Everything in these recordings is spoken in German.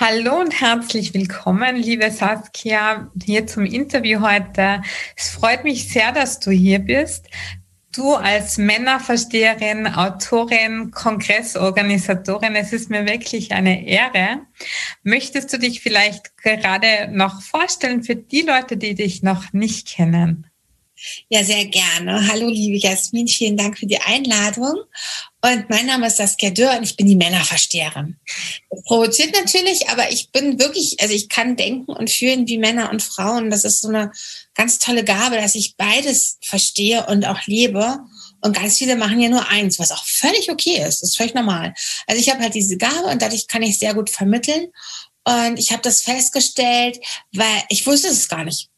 Hallo und herzlich willkommen, liebe Saskia, hier zum Interview heute. Es freut mich sehr, dass du hier bist. Du als Männerversteherin, Autorin, Kongressorganisatorin, es ist mir wirklich eine Ehre. Möchtest du dich vielleicht gerade noch vorstellen für die Leute, die dich noch nicht kennen? Ja, sehr gerne. Hallo, liebe Jasmin, vielen Dank für die Einladung. Und mein Name ist Saskia Dürr und ich bin die Männerversteherin. Das provoziert natürlich, aber ich bin wirklich, also ich kann denken und fühlen wie Männer und Frauen. Das ist so eine ganz tolle Gabe, dass ich beides verstehe und auch lebe. Und ganz viele machen ja nur eins, was auch völlig okay ist. Das ist völlig normal. Also ich habe halt diese Gabe und dadurch kann ich sehr gut vermitteln. Und ich habe das festgestellt, weil ich wusste es gar nicht.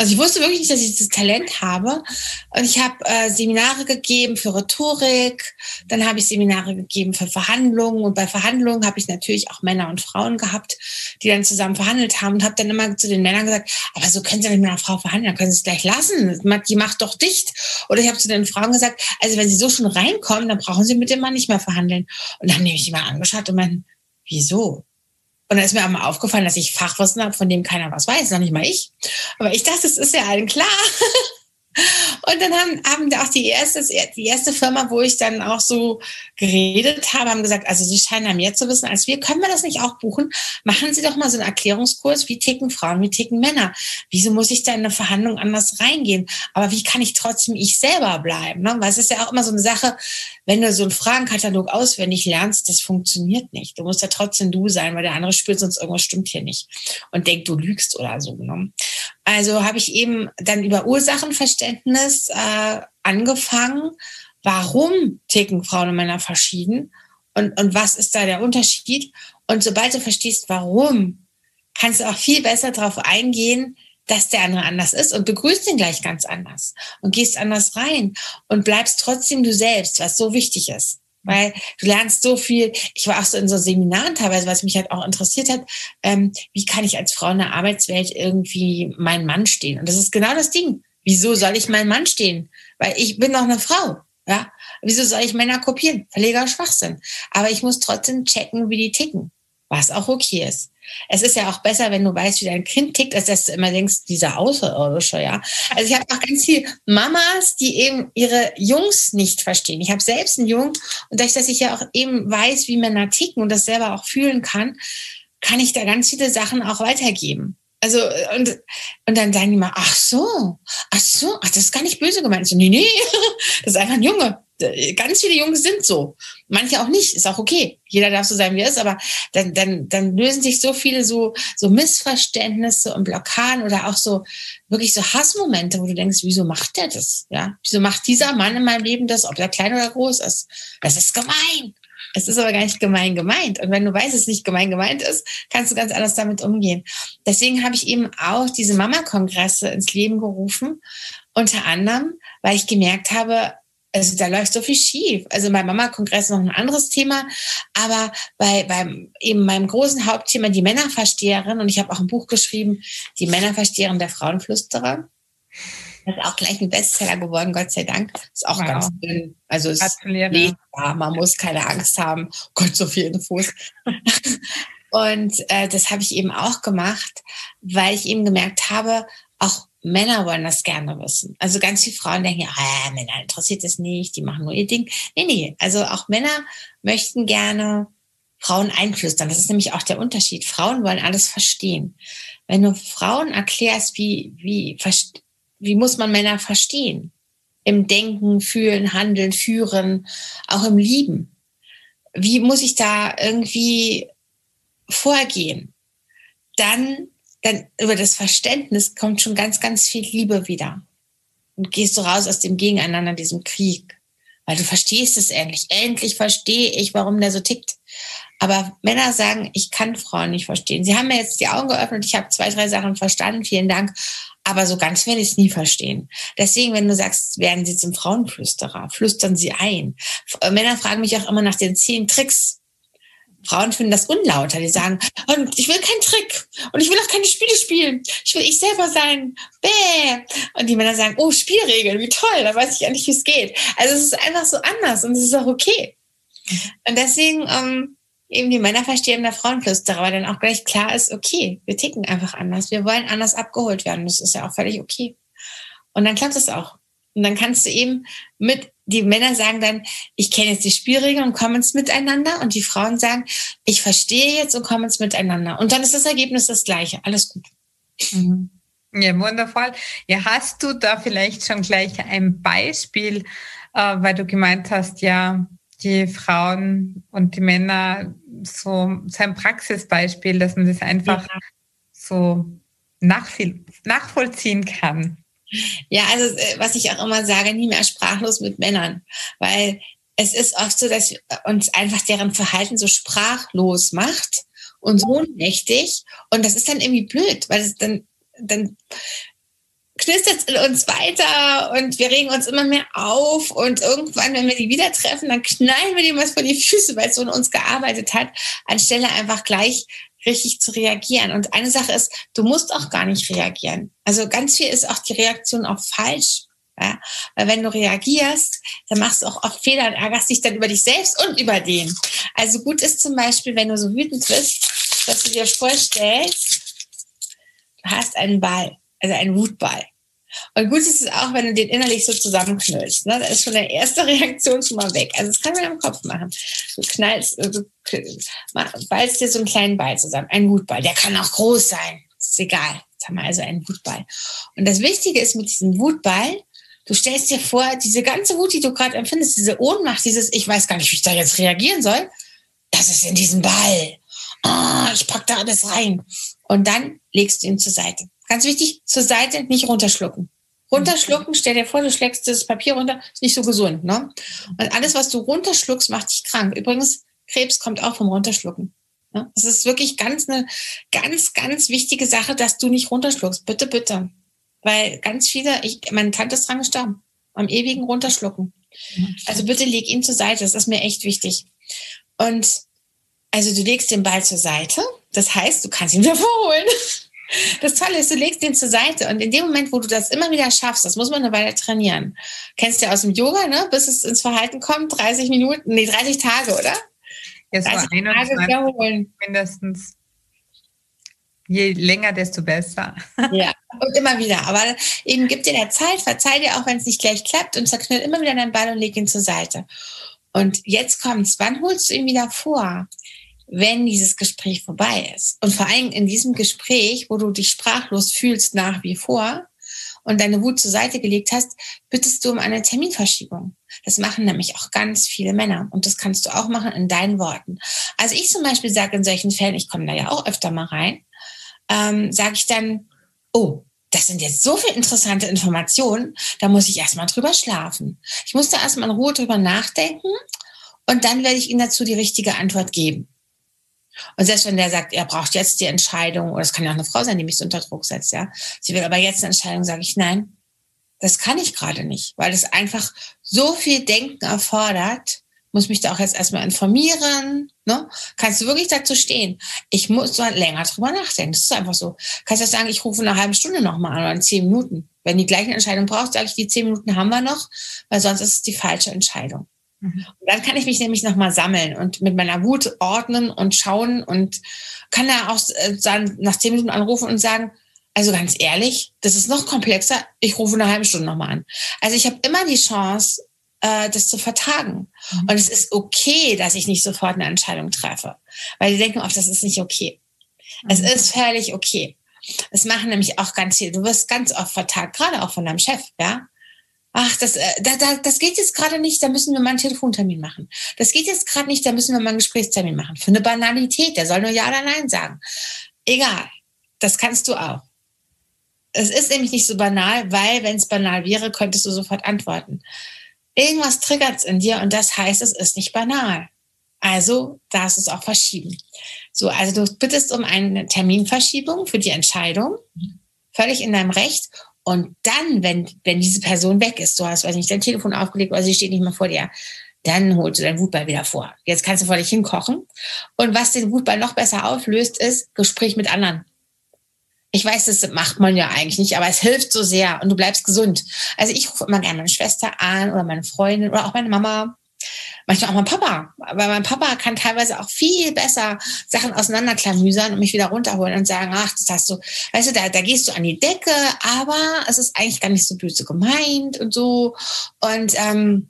Also ich wusste wirklich nicht, dass ich dieses Talent habe. Und ich habe äh, Seminare gegeben für Rhetorik, dann habe ich Seminare gegeben für Verhandlungen und bei Verhandlungen habe ich natürlich auch Männer und Frauen gehabt, die dann zusammen verhandelt haben und habe dann immer zu den Männern gesagt, aber so können Sie nicht mit einer Frau verhandeln, dann können Sie es gleich lassen, die macht doch dicht. Oder ich habe zu den Frauen gesagt, also wenn Sie so schon reinkommen, dann brauchen Sie mit dem Mann nicht mehr verhandeln. Und dann nehme ich immer angeschaut und meinen, wieso? Und dann ist mir einmal aufgefallen, dass ich Fachwissen habe, von dem keiner was weiß, noch nicht mal ich. Aber ich dachte, es ist ja allen klar. Und dann haben, haben auch die erste, die erste Firma, wo ich dann auch so geredet habe, haben gesagt, also Sie scheinen ja mehr zu wissen als wir. Können wir das nicht auch buchen? Machen Sie doch mal so einen Erklärungskurs. Wie ticken Frauen? Wie ticken Männer? Wieso muss ich da in eine Verhandlung anders reingehen? Aber wie kann ich trotzdem ich selber bleiben? Ne? Weil es ist ja auch immer so eine Sache, wenn du so einen Fragenkatalog auswendig lernst, das funktioniert nicht. Du musst ja trotzdem du sein, weil der andere spürt sonst irgendwas stimmt hier nicht und denkt, du lügst oder so. Ne? Also habe ich eben dann über Ursachenverständnis äh, angefangen. Warum ticken Frauen und Männer verschieden? Und, und was ist da der Unterschied? Und sobald du verstehst, warum, kannst du auch viel besser darauf eingehen, dass der andere anders ist und begrüßt ihn gleich ganz anders und gehst anders rein und bleibst trotzdem du selbst, was so wichtig ist. Weil du lernst so viel. Ich war auch so in so Seminaren teilweise, was mich halt auch interessiert hat. Ähm, wie kann ich als Frau in der Arbeitswelt irgendwie meinen Mann stehen? Und das ist genau das Ding. Wieso soll ich meinen Mann stehen? Weil ich bin doch eine Frau. Ja? Wieso soll ich Männer kopieren? Verleger Schwachsinn. Aber ich muss trotzdem checken, wie die ticken. Was auch okay ist. Es ist ja auch besser, wenn du weißt, wie dein Kind tickt, als dass du immer denkst, dieser Außerirdische, ja. Also ich habe auch ganz viele Mamas, die eben ihre Jungs nicht verstehen. Ich habe selbst einen Jungen und dadurch, dass ich ja auch eben weiß, wie Männer ticken und das selber auch fühlen kann, kann ich da ganz viele Sachen auch weitergeben. Also, und, und dann sagen die mal, ach so, ach so, ach, das ist gar nicht böse gemeint. So, nee, nee, das ist einfach ein Junge. Ganz viele Jungs sind so. Manche auch nicht, ist auch okay. Jeder darf so sein, wie er ist, aber dann, dann, dann lösen sich so viele so, so Missverständnisse und Blockaden oder auch so, wirklich so Hassmomente, wo du denkst, wieso macht der das? Ja, wieso macht dieser Mann in meinem Leben das, ob er klein oder groß ist? Das ist gemein. Es ist aber gar nicht gemein gemeint. Und wenn du weißt, dass es nicht gemein gemeint ist, kannst du ganz anders damit umgehen. Deswegen habe ich eben auch diese Mama-Kongresse ins Leben gerufen. Unter anderem, weil ich gemerkt habe, also da läuft so viel schief. Also bei Mama-Kongress noch ein anderes Thema, aber bei, beim eben meinem großen Hauptthema die Männerversteherin und ich habe auch ein Buch geschrieben, die Männerversteherin der Frauenflüsterer. Das ist auch gleich ein Bestseller geworden, Gott sei Dank. Ist auch wow. ganz dünn. Also es ist lesbar, man muss keine Angst haben. Gott, so viele Infos. Und äh, das habe ich eben auch gemacht, weil ich eben gemerkt habe, auch Männer wollen das gerne wissen. Also ganz viele Frauen denken, ah, Männer interessiert das nicht, die machen nur ihr Ding. Nee, nee, also auch Männer möchten gerne Frauen einflüstern. Das ist nämlich auch der Unterschied. Frauen wollen alles verstehen. Wenn du Frauen erklärst, wie, wie, wie muss man Männer verstehen? Im Denken, Fühlen, Handeln, Führen, auch im Lieben. Wie muss ich da irgendwie vorgehen? Dann, dann über das Verständnis kommt schon ganz, ganz viel Liebe wieder. Und gehst du raus aus dem Gegeneinander, diesem Krieg. Weil du verstehst es endlich. Endlich verstehe ich, warum der so tickt. Aber Männer sagen, ich kann Frauen nicht verstehen. Sie haben mir jetzt die Augen geöffnet. Ich habe zwei, drei Sachen verstanden. Vielen Dank. Aber so ganz werde ich es nie verstehen. Deswegen, wenn du sagst, werden sie zum Frauenflüsterer, flüstern sie ein. Männer fragen mich auch immer nach den zehn Tricks. Frauen finden das unlauter. Die sagen, ich will keinen Trick und ich will auch keine Spiele spielen. Ich will ich selber sein. Bäh. Und die Männer sagen, oh, Spielregeln, wie toll, da weiß ich endlich, wie es geht. Also es ist einfach so anders und es ist auch okay. Und deswegen ähm, eben die Männer verstehen der Frauenflüsterer, weil dann auch gleich klar ist, okay, wir ticken einfach anders, wir wollen anders abgeholt werden. Das ist ja auch völlig okay. Und dann klappt es auch. Und dann kannst du eben mit, die Männer sagen dann, ich kenne jetzt die Spielregeln und kommen ins Miteinander. Und die Frauen sagen, ich verstehe jetzt und kommen ins Miteinander. Und dann ist das Ergebnis das gleiche. Alles gut. Mhm. Ja, wundervoll. Ja, hast du da vielleicht schon gleich ein Beispiel, äh, weil du gemeint hast, ja, die Frauen und die Männer so, so ein Praxisbeispiel, dass man das einfach ja. so nachvollziehen kann. Ja, also äh, was ich auch immer sage, nie mehr sprachlos mit Männern, weil es ist oft so, dass uns einfach deren Verhalten so sprachlos macht und so ohnmächtig. Und das ist dann irgendwie blöd, weil es dann dann knistert in uns weiter und wir regen uns immer mehr auf und irgendwann, wenn wir die wieder treffen, dann knallen wir dem was vor die Füße, weil es so in uns gearbeitet hat, anstelle einfach gleich richtig zu reagieren. Und eine Sache ist, du musst auch gar nicht reagieren. Also ganz viel ist auch die Reaktion auch falsch. Ja? Weil wenn du reagierst, dann machst du auch oft Fehler und ärgerst dich dann über dich selbst und über den. Also gut ist zum Beispiel, wenn du so wütend bist, dass du dir vorstellst, du hast einen Ball, also einen Wutball. Und gut ist es auch, wenn du den innerlich so zusammenknüllst. Ne? Da ist schon eine erste Reaktion schon mal weg. Also das kann man im Kopf machen. Du knallst, du ballst dir so einen kleinen Ball zusammen, einen Wutball. Der kann auch groß sein. ist egal. Jetzt haben wir also einen Wutball. Und das Wichtige ist mit diesem Wutball, du stellst dir vor, diese ganze Wut, die du gerade empfindest, diese Ohnmacht, dieses, ich weiß gar nicht, wie ich da jetzt reagieren soll, das ist in diesem Ball. Oh, ich pack da alles rein. Und dann legst du ihn zur Seite. Ganz wichtig, zur Seite nicht runterschlucken. Runterschlucken, stell dir vor, du schlägst das Papier runter, ist nicht so gesund. Ne? Und alles, was du runterschluckst, macht dich krank. Übrigens, Krebs kommt auch vom Runterschlucken. Ne? Es ist wirklich ganz eine ganz, ganz wichtige Sache, dass du nicht runterschluckst. Bitte, bitte. Weil ganz viele, ich, meine Tante ist dran gestorben. Am ewigen Runterschlucken. Also bitte leg ihn zur Seite. Das ist mir echt wichtig. Und also du legst den Ball zur Seite. Das heißt, du kannst ihn wieder vorholen. Das Tolle ist, du legst den zur Seite und in dem Moment, wo du das immer wieder schaffst, das muss man eine Weile trainieren. Kennst du ja aus dem Yoga, ne? Bis es ins Verhalten kommt, 30 Minuten, nee, 30 Tage, oder? Ja, so 30 Tage wiederholen. Mindestens. Je länger, desto besser. Ja, und immer wieder. Aber eben gib dir der Zeit, verzeih dir auch, wenn es nicht gleich klappt und zerknüll immer wieder deinen Ball und leg ihn zur Seite. Und jetzt kommt's. Wann holst du ihn wieder vor? Wenn dieses Gespräch vorbei ist. Und vor allem in diesem Gespräch, wo du dich sprachlos fühlst nach wie vor und deine Wut zur Seite gelegt hast, bittest du um eine Terminverschiebung. Das machen nämlich auch ganz viele Männer und das kannst du auch machen in deinen Worten. Also ich zum Beispiel sage in solchen Fällen, ich komme da ja auch öfter mal rein, ähm, sage ich dann, oh, das sind jetzt so viele interessante Informationen, da muss ich erstmal drüber schlafen. Ich muss da erstmal in Ruhe drüber nachdenken und dann werde ich Ihnen dazu die richtige Antwort geben. Und selbst wenn der sagt, er braucht jetzt die Entscheidung, oder es kann ja auch eine Frau sein, die mich so unter Druck setzt, ja. Sie will aber jetzt eine Entscheidung, sage ich, nein, das kann ich gerade nicht, weil es einfach so viel Denken erfordert, muss mich da auch jetzt erstmal informieren, ne? Kannst du wirklich dazu stehen? Ich muss so länger drüber nachdenken. Das ist einfach so. Kannst du sagen, ich rufe eine halbe Stunde nochmal an oder in zehn Minuten. Wenn die gleiche Entscheidung brauchst, sage ich, die zehn Minuten haben wir noch, weil sonst ist es die falsche Entscheidung. Mhm. Und dann kann ich mich nämlich nochmal sammeln und mit meiner Wut ordnen und schauen und kann da auch dann nach zehn Minuten anrufen und sagen, also ganz ehrlich, das ist noch komplexer. Ich rufe eine halbe Stunde nochmal an. Also ich habe immer die Chance, äh, das zu vertagen. Mhm. Und es ist okay, dass ich nicht sofort eine Entscheidung treffe. Weil die denken oft, das ist nicht okay. Mhm. Es ist völlig okay. Es machen nämlich auch ganz viel. Du wirst ganz oft vertagt, gerade auch von deinem Chef, ja ach, das, äh, da, da, das geht jetzt gerade nicht, da müssen wir mal einen Telefontermin machen. Das geht jetzt gerade nicht, da müssen wir mal einen Gesprächstermin machen. Für eine Banalität, der soll nur Ja oder Nein sagen. Egal, das kannst du auch. Es ist nämlich nicht so banal, weil wenn es banal wäre, könntest du sofort antworten. Irgendwas triggert es in dir und das heißt, es ist nicht banal. Also darfst du es auch verschieben. So, also du bittest um eine Terminverschiebung für die Entscheidung, völlig in deinem Recht und dann, wenn, wenn diese Person weg ist, du hast, weiß nicht, dein Telefon aufgelegt oder sie steht nicht mehr vor dir, dann holst du deinen Wutball wieder vor. Jetzt kannst du vor dich hinkochen. Und was den Wutball noch besser auflöst, ist Gespräch mit anderen. Ich weiß, das macht man ja eigentlich nicht, aber es hilft so sehr und du bleibst gesund. Also ich rufe immer gerne meine Schwester an oder meine Freundin oder auch meine Mama manchmal auch mein Papa. Aber mein Papa kann teilweise auch viel besser Sachen auseinanderklamüsern und mich wieder runterholen und sagen, ach, das hast du, weißt du, da, da gehst du an die Decke, aber es ist eigentlich gar nicht so böse gemeint und so. Und ähm,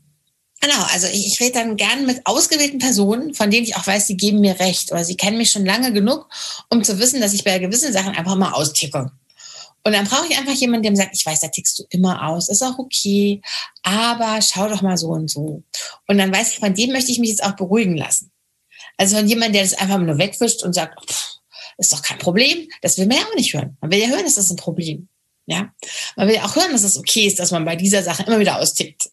Genau, also ich, ich rede dann gern mit ausgewählten Personen, von denen ich auch weiß, sie geben mir recht oder sie kennen mich schon lange genug, um zu wissen, dass ich bei gewissen Sachen einfach mal austicke. Und dann brauche ich einfach jemanden, der mir sagt, ich weiß, da tickst du immer aus, ist auch okay, aber schau doch mal so und so. Und dann weiß ich, von dem möchte ich mich jetzt auch beruhigen lassen. Also von jemandem, der das einfach nur wegwischt und sagt, pff, ist doch kein Problem, das will man ja auch nicht hören. Man will ja hören, das ein Problem. Ja, man will ja auch hören, dass es okay ist, dass man bei dieser Sache immer wieder austickt.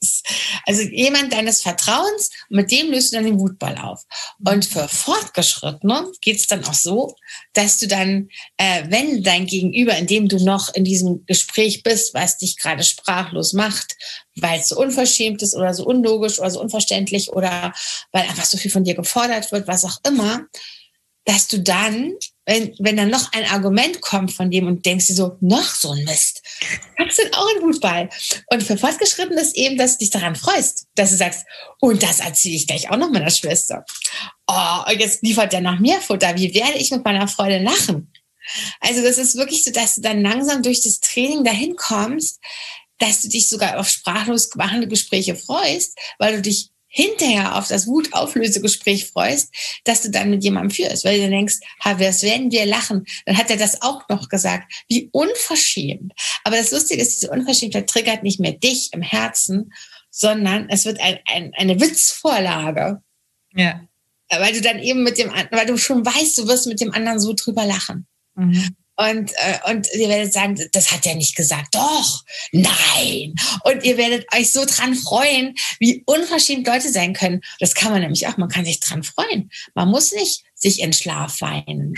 Also jemand deines Vertrauens, mit dem löst du dann den Wutball auf. Und für Fortgeschrittene geht es dann auch so, dass du dann, äh, wenn dein Gegenüber, in dem du noch in diesem Gespräch bist, was dich gerade sprachlos macht, weil es so unverschämt ist oder so unlogisch oder so unverständlich oder weil einfach so viel von dir gefordert wird, was auch immer, dass du dann wenn, wenn dann noch ein Argument kommt von dem und denkst dir so, noch so ein Mist, hast du auch einen Wutball. Und für Fortgeschritten ist eben, dass du dich daran freust, dass du sagst, und das erzähle ich gleich auch noch meiner Schwester. Oh, und jetzt liefert der nach mir Futter. Wie werde ich mit meiner Freude lachen? Also das ist wirklich so, dass du dann langsam durch das Training dahin kommst, dass du dich sogar auf sprachlos machende Gespräche freust, weil du dich hinterher auf das Wutauflösegespräch freust, dass du dann mit jemandem führst, weil du denkst, ha, was werden wir lachen? Dann hat er das auch noch gesagt. Wie unverschämt. Aber das Lustige ist, diese Unverschämtheit triggert nicht mehr dich im Herzen, sondern es wird ein, ein, eine Witzvorlage. Ja. Weil du dann eben mit dem, weil du schon weißt, du wirst mit dem anderen so drüber lachen. Mhm. Und, äh, und ihr werdet sagen, das hat er nicht gesagt. Doch, nein. Und ihr werdet euch so dran freuen, wie unverschämt Leute sein können. Das kann man nämlich auch. Man kann sich dran freuen. Man muss nicht sich in Schlaf weinen.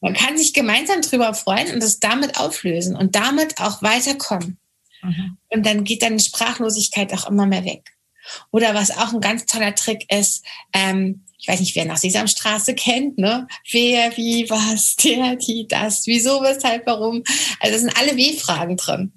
Man kann sich gemeinsam drüber freuen und das damit auflösen und damit auch weiterkommen. Mhm. Und dann geht deine Sprachlosigkeit auch immer mehr weg. Oder was auch ein ganz toller Trick ist, ähm, ich weiß nicht, wer nach Sesamstraße kennt, ne? Wer, wie, was, der, die, das, wieso, weshalb, warum. Also das sind alle W-Fragen drin.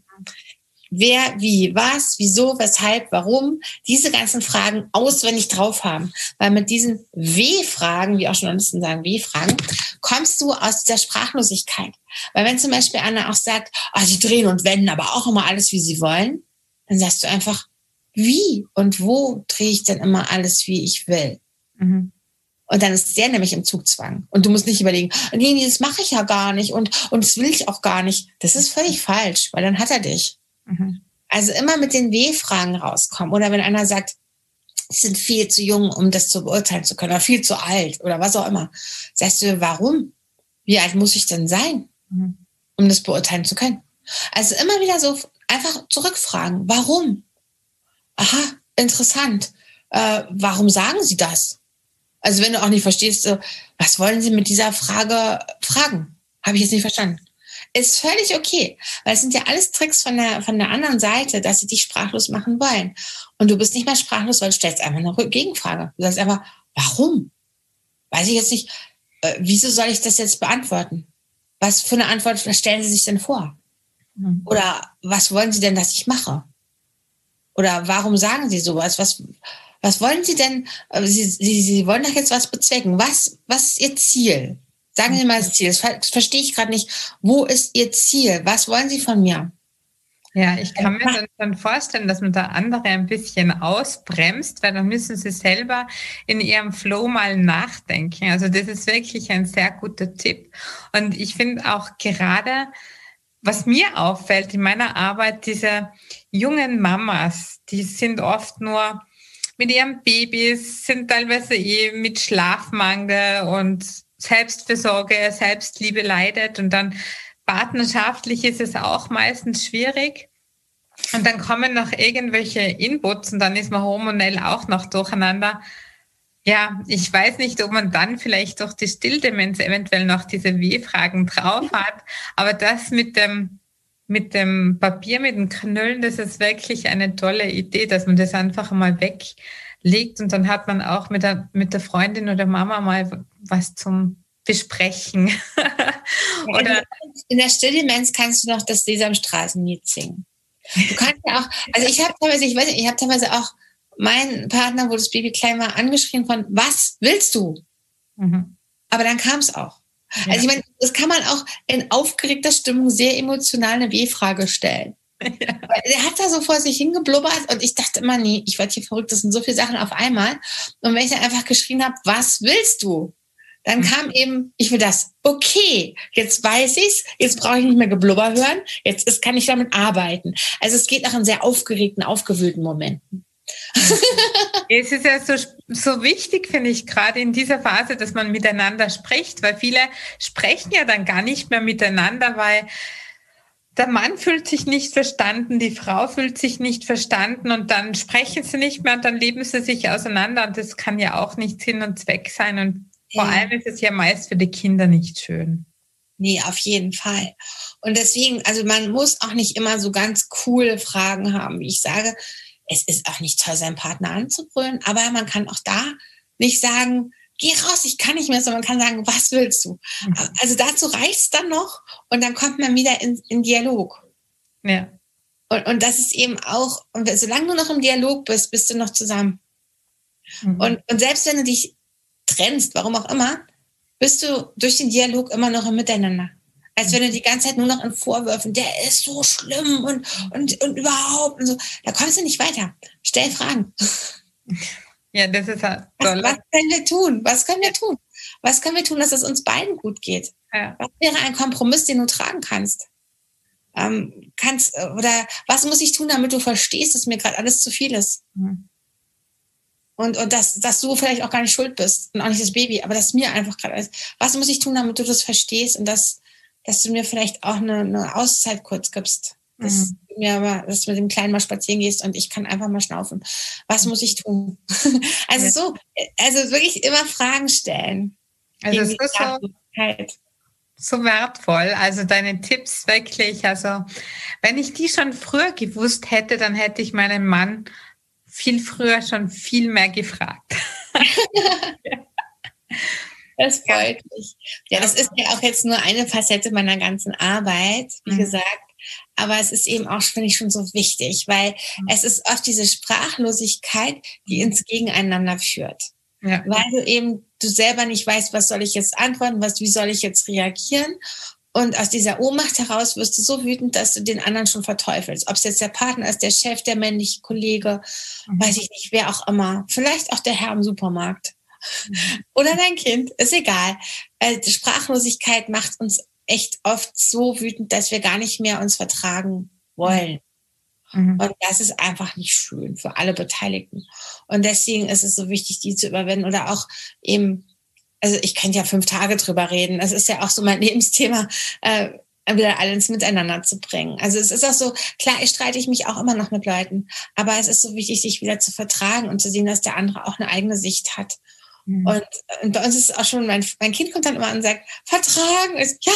Wer, wie, was, wieso, weshalb, warum, diese ganzen Fragen auswendig drauf haben. Weil mit diesen W-Fragen, wie auch Journalisten sagen, W-Fragen, kommst du aus dieser Sprachlosigkeit. Weil wenn zum Beispiel Anna auch sagt, oh, sie drehen und wenden aber auch immer alles, wie sie wollen, dann sagst du einfach, wie und wo drehe ich denn immer alles, wie ich will? Mhm. Und dann ist der nämlich im Zugzwang. Und du musst nicht überlegen, nee, nee, das mache ich ja gar nicht und, und das will ich auch gar nicht. Das ist völlig falsch, weil dann hat er dich. Mhm. Also immer mit den W-Fragen rauskommen. Oder wenn einer sagt, sie sind viel zu jung, um das zu beurteilen zu können, oder viel zu alt oder was auch immer. Sagst du, warum? Wie alt muss ich denn sein, mhm. um das beurteilen zu können? Also immer wieder so einfach zurückfragen. Warum? Aha, interessant. Äh, warum sagen Sie das? Also wenn du auch nicht verstehst, so, was wollen Sie mit dieser Frage fragen? Habe ich jetzt nicht verstanden. Ist völlig okay, weil es sind ja alles Tricks von der, von der anderen Seite, dass sie dich sprachlos machen wollen. Und du bist nicht mehr sprachlos, weil du stellst einfach eine Gegenfrage. Du sagst einfach, warum? Weiß ich jetzt nicht, äh, wieso soll ich das jetzt beantworten? Was für eine Antwort stellen Sie sich denn vor? Mhm. Oder was wollen Sie denn, dass ich mache? Oder warum sagen Sie sowas? Was, was wollen Sie denn? Äh, Sie, Sie, Sie wollen doch jetzt was bezwecken. Was, was ist Ihr Ziel? Sagen Sie mal das Ziel. Das verstehe ich gerade nicht. Wo ist Ihr Ziel? Was wollen Sie von mir? Ja, ich kann mir dann, dann vorstellen, dass man der andere ein bisschen ausbremst, weil dann müssen sie selber in ihrem Flow mal nachdenken. Also das ist wirklich ein sehr guter Tipp. Und ich finde auch gerade, was mir auffällt in meiner Arbeit, diese jungen Mamas, die sind oft nur mit ihren Babys, sind teilweise eh mit Schlafmangel und Selbstversorge, Selbstliebe leidet und dann partnerschaftlich ist es auch meistens schwierig. Und dann kommen noch irgendwelche Inputs und dann ist man hormonell auch noch durcheinander. Ja, ich weiß nicht, ob man dann vielleicht durch die Stilldemenz eventuell noch diese W-Fragen drauf hat, aber das mit dem mit dem Papier, mit den Knüllen, das ist wirklich eine tolle Idee, dass man das einfach mal weglegt und dann hat man auch mit der, mit der Freundin oder Mama mal was zum Besprechen. oder in der Stilldemenz kannst du noch das Sesamstraßenlied singen. Du kannst ja auch, also ich habe teilweise, ich weiß nicht, ich habe teilweise auch mein Partner, wo das Baby klein war, angeschrien von, was willst du? Mhm. Aber dann kam es auch. Ja. Also ich meine, das kann man auch in aufgeregter Stimmung sehr emotional eine W-Frage stellen. Ja. Er hat da so vor sich hingeblubbert und ich dachte immer, nee, ich werde hier verrückt, das sind so viele Sachen auf einmal. Und wenn ich dann einfach geschrien habe, was willst du? Dann mhm. kam eben, ich will das. Okay, jetzt weiß ich's, jetzt brauche ich nicht mehr Geblubber hören, jetzt ist, kann ich damit arbeiten. Also es geht nach einem sehr aufgeregten, aufgewühlten Momenten. es ist ja so, so wichtig, finde ich, gerade in dieser Phase, dass man miteinander spricht, weil viele sprechen ja dann gar nicht mehr miteinander, weil der Mann fühlt sich nicht verstanden, die Frau fühlt sich nicht verstanden und dann sprechen sie nicht mehr und dann leben sie sich auseinander und das kann ja auch nicht Sinn und Zweck sein und vor ja. allem ist es ja meist für die Kinder nicht schön. Nee, auf jeden Fall. Und deswegen, also man muss auch nicht immer so ganz coole Fragen haben, wie ich sage. Es ist auch nicht toll, seinen Partner anzubrüllen, aber man kann auch da nicht sagen, geh raus, ich kann nicht mehr, sondern man kann sagen, was willst du? Mhm. Also dazu reicht es dann noch und dann kommt man wieder in, in Dialog. Ja. Und, und das ist eben auch, solange du noch im Dialog bist, bist du noch zusammen. Mhm. Und, und selbst wenn du dich trennst, warum auch immer, bist du durch den Dialog immer noch im Miteinander. Als wenn du die ganze Zeit nur noch in Vorwürfen, der ist so schlimm und, und, und überhaupt und so. Da kommst du nicht weiter. Stell Fragen. Ja, das ist halt was, was können wir tun? Was können wir tun? Was können wir tun, dass es uns beiden gut geht? Ja. Was wäre ein Kompromiss, den du tragen kannst? Ähm, kannst oder was muss ich tun, damit du verstehst, dass mir gerade alles zu viel ist? Mhm. Und, und dass, dass du vielleicht auch gar nicht schuld bist und auch nicht das Baby, aber dass mir einfach gerade alles. Was muss ich tun, damit du das verstehst und dass, dass du mir vielleicht auch eine, eine Auszeit kurz gibst? Dass mhm. du mir aber, dass du mit dem Kleinen mal spazieren gehst und ich kann einfach mal schnaufen. Was muss ich tun? also ja. so, also wirklich immer Fragen stellen. Also es ist so, so wertvoll. Also deine Tipps wirklich. Also wenn ich die schon früher gewusst hätte, dann hätte ich meinen Mann viel früher schon viel mehr gefragt. Das freut mich. Ja, das ist ja auch jetzt nur eine Facette meiner ganzen Arbeit, wie mhm. gesagt. Aber es ist eben auch, finde ich, schon so wichtig, weil mhm. es ist oft diese Sprachlosigkeit, die mhm. ins Gegeneinander führt. Ja. Weil du eben, du selber nicht weißt, was soll ich jetzt antworten, was, wie soll ich jetzt reagieren? Und aus dieser Ohnmacht heraus wirst du so wütend, dass du den anderen schon verteufelst. Ob es jetzt der Partner ist, der Chef, der männliche Kollege, mhm. weiß ich nicht, wer auch immer. Vielleicht auch der Herr im Supermarkt. Mhm. Oder dein Kind, ist egal. Die Sprachlosigkeit macht uns echt oft so wütend, dass wir gar nicht mehr uns vertragen wollen. Mhm. Und das ist einfach nicht schön für alle Beteiligten. Und deswegen ist es so wichtig, die zu überwinden oder auch eben also ich könnte ja fünf Tage drüber reden. Das ist ja auch so mein Lebensthema, äh, wieder alles miteinander zu bringen. Also es ist auch so, klar, ich streite ich mich auch immer noch mit Leuten, aber es ist so wichtig, sich wieder zu vertragen und zu sehen, dass der andere auch eine eigene Sicht hat. Mhm. Und, und bei uns ist es auch schon, mein, mein Kind kommt dann immer und sagt, vertragen ist, ja,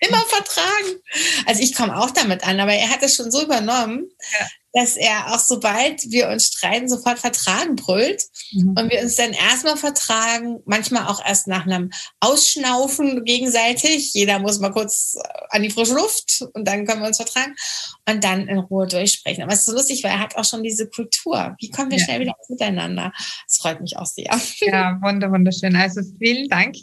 immer vertragen. Also ich komme auch damit an, aber er hat es schon so übernommen, ja dass er auch sobald wir uns streiten, sofort vertragen brüllt mhm. und wir uns dann erstmal vertragen, manchmal auch erst nach einem Ausschnaufen gegenseitig. Jeder muss mal kurz äh, an die frische Luft und dann können wir uns vertragen und dann in Ruhe durchsprechen. Aber es ist so lustig, weil er hat auch schon diese Kultur. Wie kommen wir ja. schnell wieder miteinander? Das freut mich auch sehr. Ja, wunderschön. Also vielen Dank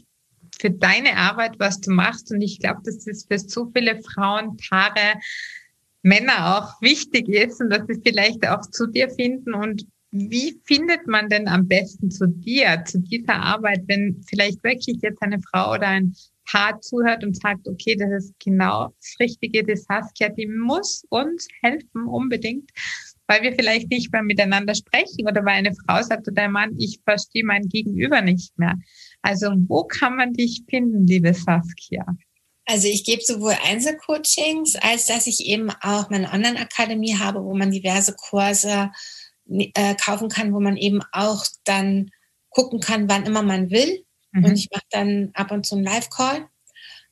für deine Arbeit, was du machst. Und ich glaube, das ist für so viele Frauen, Paare, Männer auch wichtig ist und dass sie vielleicht auch zu dir finden und wie findet man denn am besten zu dir, zu dieser Arbeit, wenn vielleicht wirklich jetzt eine Frau oder ein Paar zuhört und sagt, okay, das ist genau das Richtige, die Saskia, die muss uns helfen unbedingt, weil wir vielleicht nicht mehr miteinander sprechen oder weil eine Frau sagt oder ein Mann, ich verstehe mein Gegenüber nicht mehr. Also wo kann man dich finden, liebe Saskia? Also ich gebe sowohl Einzelcoachings, als dass ich eben auch meine Online-Akademie habe, wo man diverse Kurse äh, kaufen kann, wo man eben auch dann gucken kann, wann immer man will. Mhm. Und ich mache dann ab und zu einen Live-Call.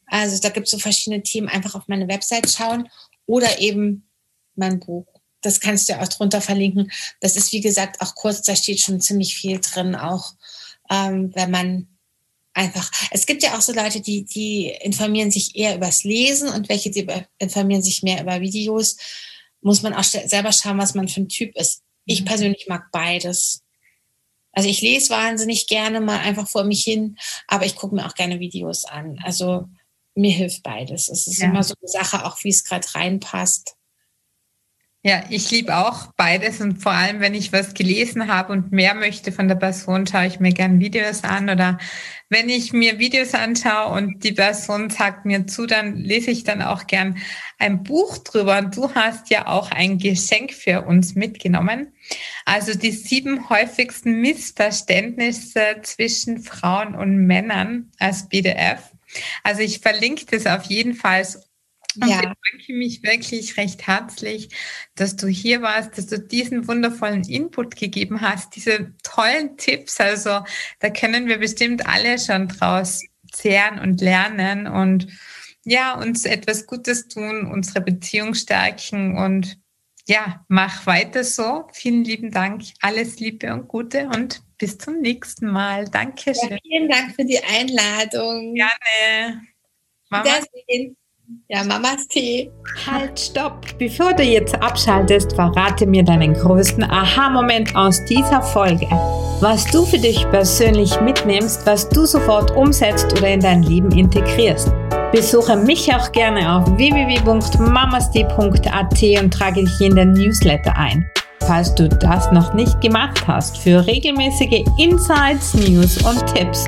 Also da gibt es so verschiedene Themen, einfach auf meine Website schauen oder eben mein Buch. Das kannst du ja auch drunter verlinken. Das ist, wie gesagt, auch kurz, da steht schon ziemlich viel drin, auch ähm, wenn man einfach. Es gibt ja auch so Leute, die, die informieren sich eher übers Lesen und welche, die informieren sich mehr über Videos. Muss man auch selber schauen, was man für ein Typ ist. Ich mhm. persönlich mag beides. Also ich lese wahnsinnig gerne mal einfach vor mich hin, aber ich gucke mir auch gerne Videos an. Also mir hilft beides. Es ist ja. immer so eine Sache, auch wie es gerade reinpasst. Ja, ich liebe auch beides und vor allem, wenn ich was gelesen habe und mehr möchte von der Person, schaue ich mir gern Videos an oder wenn ich mir Videos anschaue und die Person sagt mir zu, dann lese ich dann auch gern ein Buch drüber. Und du hast ja auch ein Geschenk für uns mitgenommen. Also die sieben häufigsten Missverständnisse zwischen Frauen und Männern als BDF. Also ich verlinke das auf jeden Fall und ja. bedanke mich wirklich recht herzlich, dass du hier warst, dass du diesen wundervollen Input gegeben hast, diese tollen Tipps. Also da können wir bestimmt alle schon draus zehren und lernen und ja, uns etwas Gutes tun, unsere Beziehung stärken und ja, mach weiter so. Vielen lieben Dank. Alles Liebe und Gute und bis zum nächsten Mal. Dankeschön. Ja, vielen Dank für die Einladung. Gerne. Mama. Wiedersehen. Ja, Mamas Tee. Halt, stopp! Bevor du jetzt abschaltest, verrate mir deinen größten Aha-Moment aus dieser Folge. Was du für dich persönlich mitnimmst, was du sofort umsetzt oder in dein Leben integrierst. Besuche mich auch gerne auf www.mamasti.at und trage dich in den Newsletter ein. Falls du das noch nicht gemacht hast, für regelmäßige Insights, News und Tipps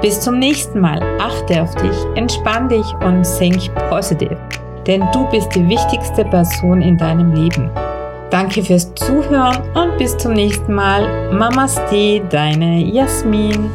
bis zum nächsten Mal. Achte auf dich, entspann dich und think positiv. Denn du bist die wichtigste Person in deinem Leben. Danke fürs Zuhören und bis zum nächsten Mal. Mamaste, deine Jasmin.